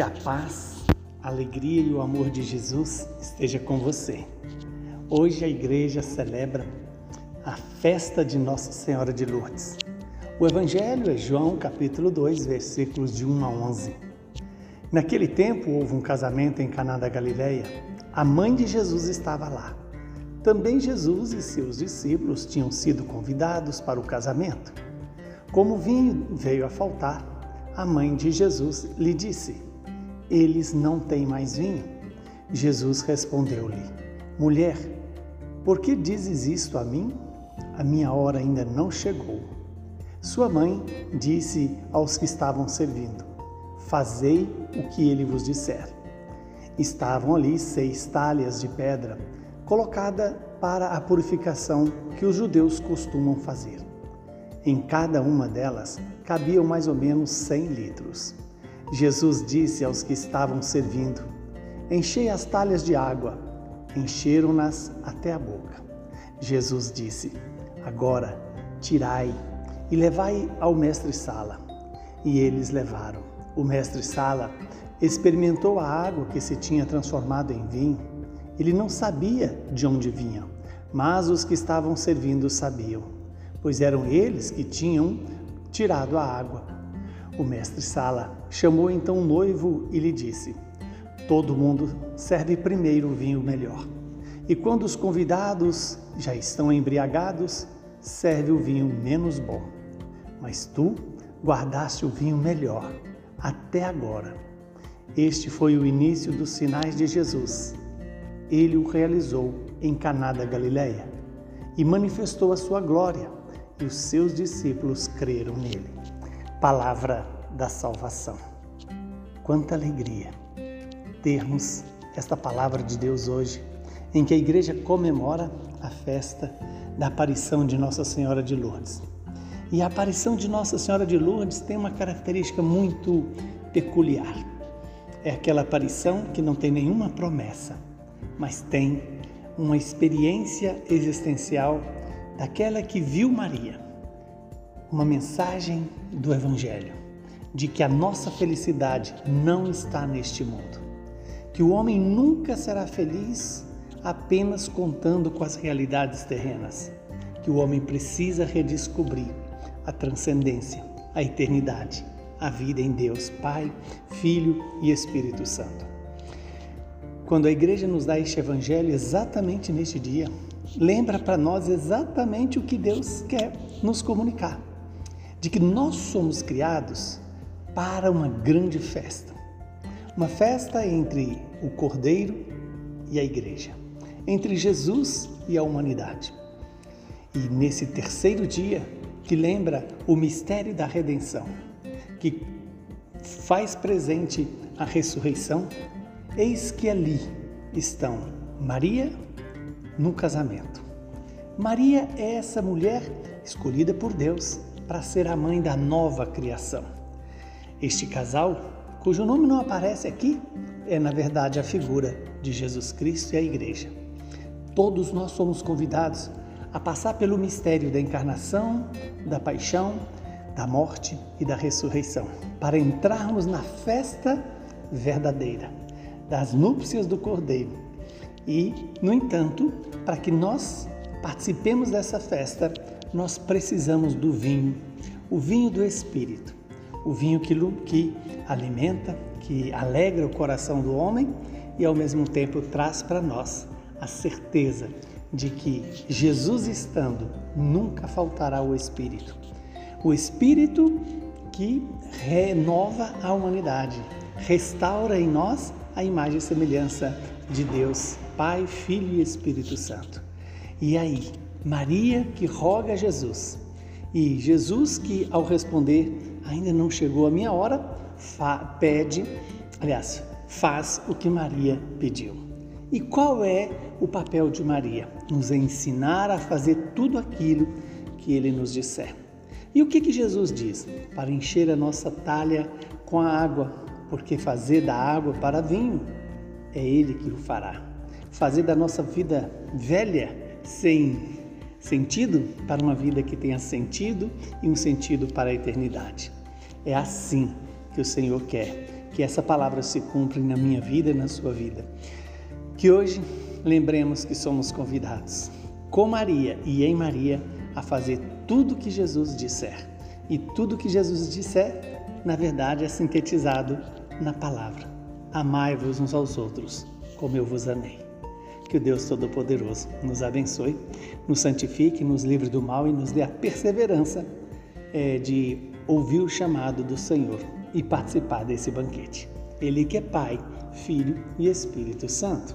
Que a paz, a alegria e o amor de Jesus esteja com você. Hoje a igreja celebra a festa de Nossa Senhora de Lourdes. O evangelho é João capítulo 2, versículos de 1 a 11. Naquele tempo houve um casamento em Caná da Galileia. A mãe de Jesus estava lá. Também Jesus e seus discípulos tinham sido convidados para o casamento. Como o vinho veio a faltar, a mãe de Jesus lhe disse: Eles não têm mais vinho. Jesus respondeu-lhe: Mulher, por que dizes isto a mim? A minha hora ainda não chegou. Sua mãe disse aos que estavam servindo: Fazei o que ele vos disser. Estavam ali seis talhas de pedra, colocada para a purificação que os judeus costumam fazer. Em cada uma delas cabiam mais ou menos cem litros. Jesus disse aos que estavam servindo: Enchei as talhas de água. Encheram-nas até a boca. Jesus disse: Agora tirai e levai ao mestre-sala. E eles levaram. O mestre-sala experimentou a água que se tinha transformado em vinho. Ele não sabia de onde vinha, mas os que estavam servindo sabiam pois eram eles que tinham tirado a água. O mestre Sala chamou então o noivo e lhe disse: Todo mundo serve primeiro o vinho melhor. E quando os convidados já estão embriagados, serve o vinho menos bom. Mas tu guardaste o vinho melhor até agora. Este foi o início dos sinais de Jesus. Ele o realizou em Caná da Galileia e manifestou a sua glória e os seus discípulos creram nele. Palavra da salvação. Quanta alegria termos esta palavra de Deus hoje, em que a igreja comemora a festa da aparição de Nossa Senhora de Lourdes. E a aparição de Nossa Senhora de Lourdes tem uma característica muito peculiar. É aquela aparição que não tem nenhuma promessa, mas tem uma experiência existencial daquela que viu Maria, uma mensagem do Evangelho de que a nossa felicidade não está neste mundo, que o homem nunca será feliz apenas contando com as realidades terrenas, que o homem precisa redescobrir a transcendência, a eternidade, a vida em Deus, Pai, Filho e Espírito Santo. Quando a igreja nos dá este evangelho exatamente neste dia, lembra para nós exatamente o que Deus quer nos comunicar: de que nós somos criados para uma grande festa. Uma festa entre o Cordeiro e a Igreja, entre Jesus e a humanidade. E nesse terceiro dia, que lembra o mistério da redenção, que faz presente a ressurreição, eis que ali estão Maria, no casamento. Maria é essa mulher escolhida por Deus para ser a mãe da nova criação. Este casal, cujo nome não aparece aqui, é na verdade a figura de Jesus Cristo e a Igreja. Todos nós somos convidados a passar pelo mistério da encarnação, da paixão, da morte e da ressurreição, para entrarmos na festa verdadeira das núpcias do Cordeiro e, no entanto, para que nós participemos dessa festa, nós precisamos do vinho, o vinho do Espírito, o vinho que, que alimenta, que alegra o coração do homem e, ao mesmo tempo, traz para nós a certeza de que Jesus estando, nunca faltará o Espírito. O Espírito que renova a humanidade, restaura em nós a imagem e semelhança de Deus, Pai, Filho e Espírito Santo. E aí, Maria que roga a Jesus. E Jesus que ao responder, ainda não chegou a minha hora, pede, aliás, faz o que Maria pediu. E qual é o papel de Maria? Nos ensinar a fazer tudo aquilo que ele nos disser. E o que, que Jesus diz? Para encher a nossa talha com a água, porque fazer da água para vinho é Ele que o fará. Fazer da nossa vida velha sem sentido para uma vida que tenha sentido e um sentido para a eternidade. É assim que o Senhor quer que essa palavra se cumpra na minha vida e na sua vida. Que hoje lembremos que somos convidados, com Maria e em Maria, a fazer tudo que Jesus disser. E tudo que Jesus disser, na verdade, é sintetizado na palavra: Amai-vos uns aos outros, como eu vos amei. Que o Deus Todo-Poderoso nos abençoe, nos santifique, nos livre do mal e nos dê a perseverança é, de ouvir o chamado do Senhor e participar desse banquete. Ele que é Pai, Filho e Espírito Santo.